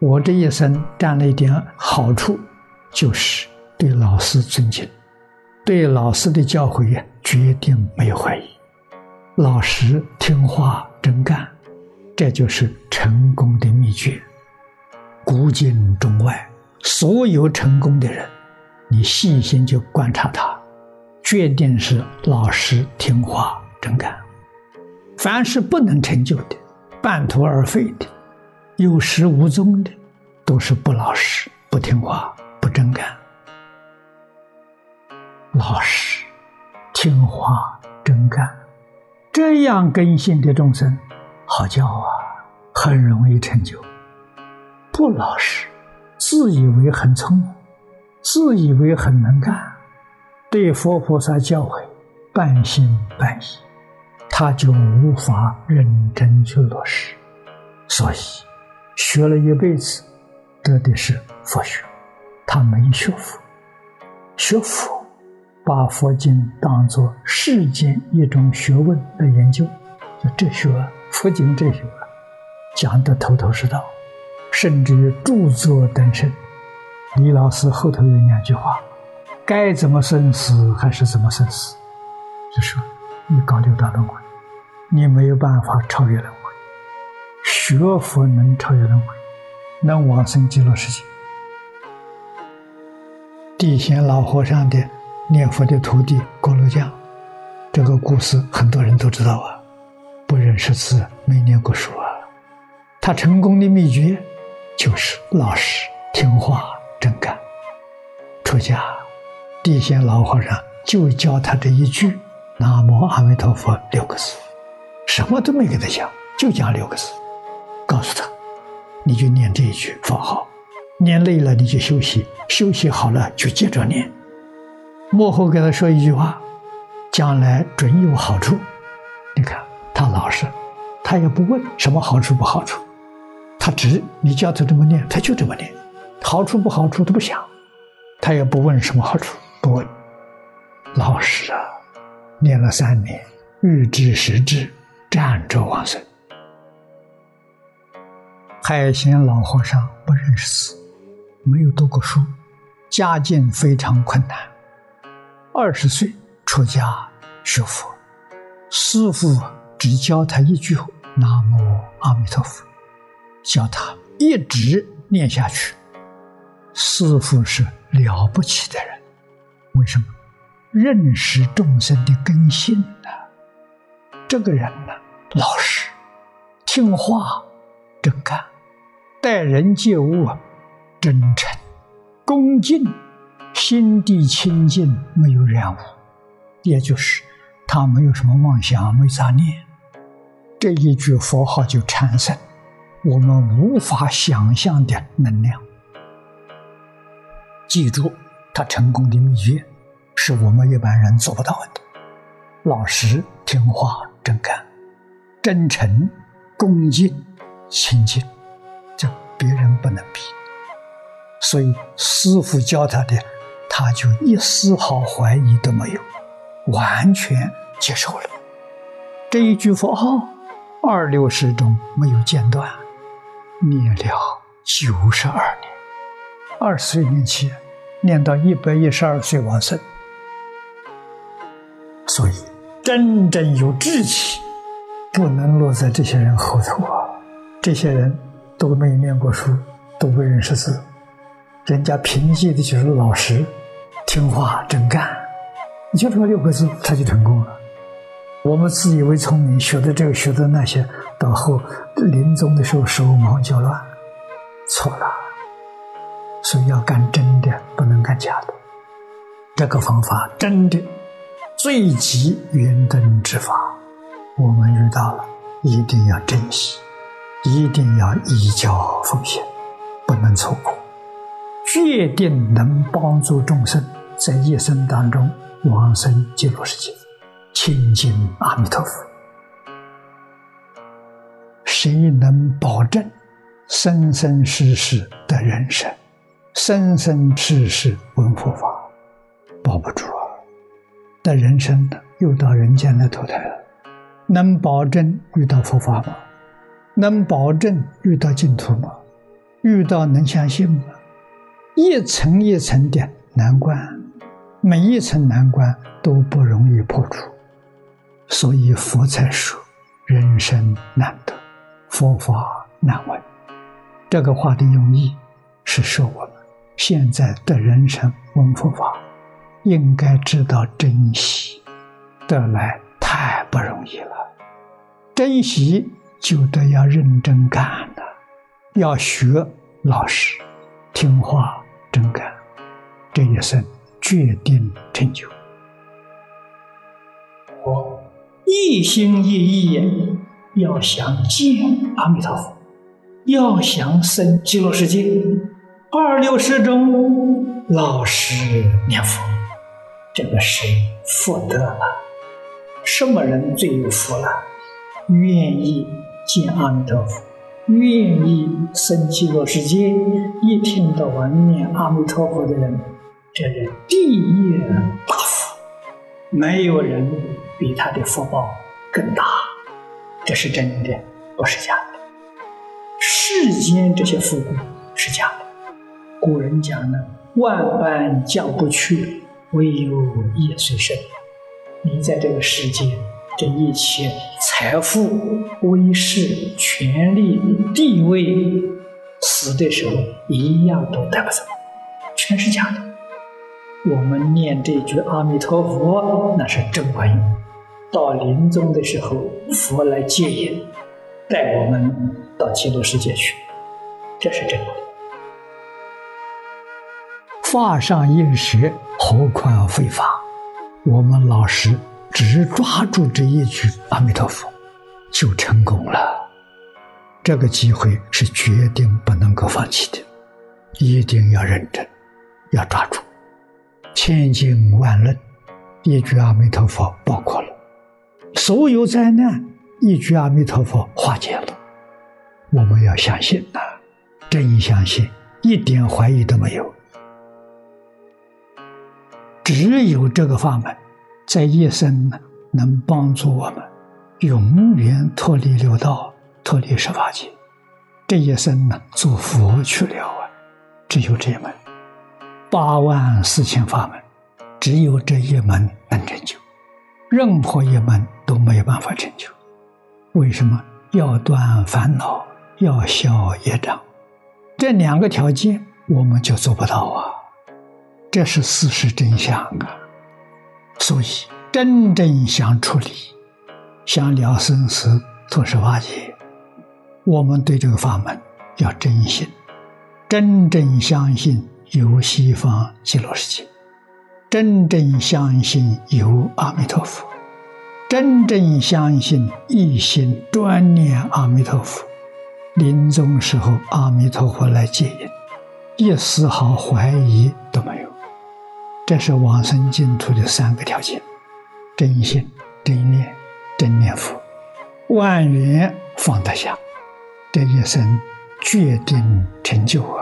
我这一生占了一点好处，就是对老师尊敬，对老师的教诲呀，决定没有怀疑，老实听话真干，这就是成功的秘诀。古今中外，所有成功的人，你细心就观察他，决定是老实听话真干。凡是不能成就的、半途而废的、有始无终的，都是不老实、不听话、不真干。老实、听话、真干，这样根性的众生，好教啊，很容易成就。不老实，自以为很聪明，自以为很能干，对佛菩萨教诲半信半疑。他就无法认真去落实，所以学了一辈子，得的是佛学，他没学佛。学佛，把佛经当作世间一种学问来研究，就哲学、佛经哲学，讲得头头是道，甚至于著作等身。李老师后头有两句话：该怎么生死还是怎么生死，就说你搞六道轮回。你没有办法超越轮回，学佛能超越轮回，能往生极乐世界。地仙老和尚的念佛的徒弟锅炉匠，这个故事很多人都知道啊，不认识字，没念过书啊。他成功的秘诀就是老实、听话、真干。出家，地仙老和尚就教他这一句“南无阿弥陀佛”六个字。什么都没给他讲，就讲六个字，告诉他，你就念这一句佛号，念累了你就休息，休息好了就接着念。幕后给他说一句话，将来准有好处。你看他老实，他也不问什么好处不好处，他只你叫他这么念，他就这么念，好处不好处都不想，他也不问什么好处，不问，老实啊，念了三年，日知时至。站着往生。海贤老和尚不认识字，没有读过书，家境非常困难。二十岁出家学佛，师父只教他一句“南无阿弥陀佛”，叫他一直念下去。师父是了不起的人，为什么？认识众生的根性呢？这个人呢？老实、听话、真干，待人接物真诚、恭敬，心地清净，没有染污，也就是他没有什么妄想，没杂念。这一句佛号就产生我们无法想象的能量。记住，他成功的秘诀是我们一般人做不到的：老实、听话、真干。真诚、恭敬、亲近，别人不能比。所以师傅教他的，他就一丝毫怀疑都没有，完全接受了。这一句佛号，二六十中没有间断，念了九十二年，二十岁年起，念到一百一十二岁往生。所以真正有志气。不能落在这些人后头啊！这些人都没念过书，都不认识字，人家凭借的就是老实、听话、真干，你就这么六个字，他就成功了。我们自以为聪明，学的这个学的那些，到后临终的时候手忙脚乱，错了。所以要干真的，不能干假的。这个方法真的最极圆灯之法。我们遇到了，一定要珍惜，一定要依教奉献，不能错过，决定能帮助众生在一生当中往生极乐世界，亲近阿弥陀佛。谁能保证生生世世的人生，生生世世闻佛法？保不住啊！的人生的又到人间来投胎了。能保证遇到佛法吗？能保证遇到净土吗？遇到能相信吗？一层一层的难关，每一层难关都不容易破除，所以佛才说：“人生难得，佛法难闻。”这个话的用意是说我们现在的人生闻佛法，应该知道珍惜，得来太不容易了，珍惜就得要认真干了，要学老实，听话。真干，这一生决定成就。我一心一意要想见阿弥陀佛，要想生极乐世界，二六时中老实念佛，这个是福德了。什么人最有福了？愿意见阿弥陀佛。愿意生极乐世界，一天到晚念阿弥陀佛的人，这人第一大福，没有人比他的福报更大，这是真的，不是假的。世间这些富贵是假的，古人讲呢，万般降不去，唯有业随身。你在这个世界。这一切财富、威势、权力、地位，死的时候一样都带不走，全是假的。我们念这句阿弥陀佛，那是真观音。到临终的时候，佛来接引，带我们到极乐世界去，这是真的。法上应时，何况非法？我们老实。只抓住这一句阿弥陀佛，就成功了。这个机会是决定不能够放弃的，一定要认真，要抓住。千经万论，一句阿弥陀佛包括了所有灾难，一句阿弥陀佛化解了。我们要相信呐，真相信，一点怀疑都没有。只有这个法门。在一生呢，能帮助我们永远脱离六道、脱离十法界。这一生呢，做佛去了啊！只有这一门，八万四千法门，只有这一门能成就，任何一门都没有办法成就。为什么？要断烦恼，要消业障，这两个条件我们就做不到啊！这是事实真相啊！所以，真正想处理、想了生死、脱十法界，我们对这个法门要真心，真正相信有西方极乐世界，真正相信有阿弥陀佛，真正相信一心专念阿弥陀佛，临终时候阿弥陀佛来接引，一丝毫怀疑都没有。这是往生净土的三个条件：真心、真念、真念佛，万缘放得下，这一生决定成就啊！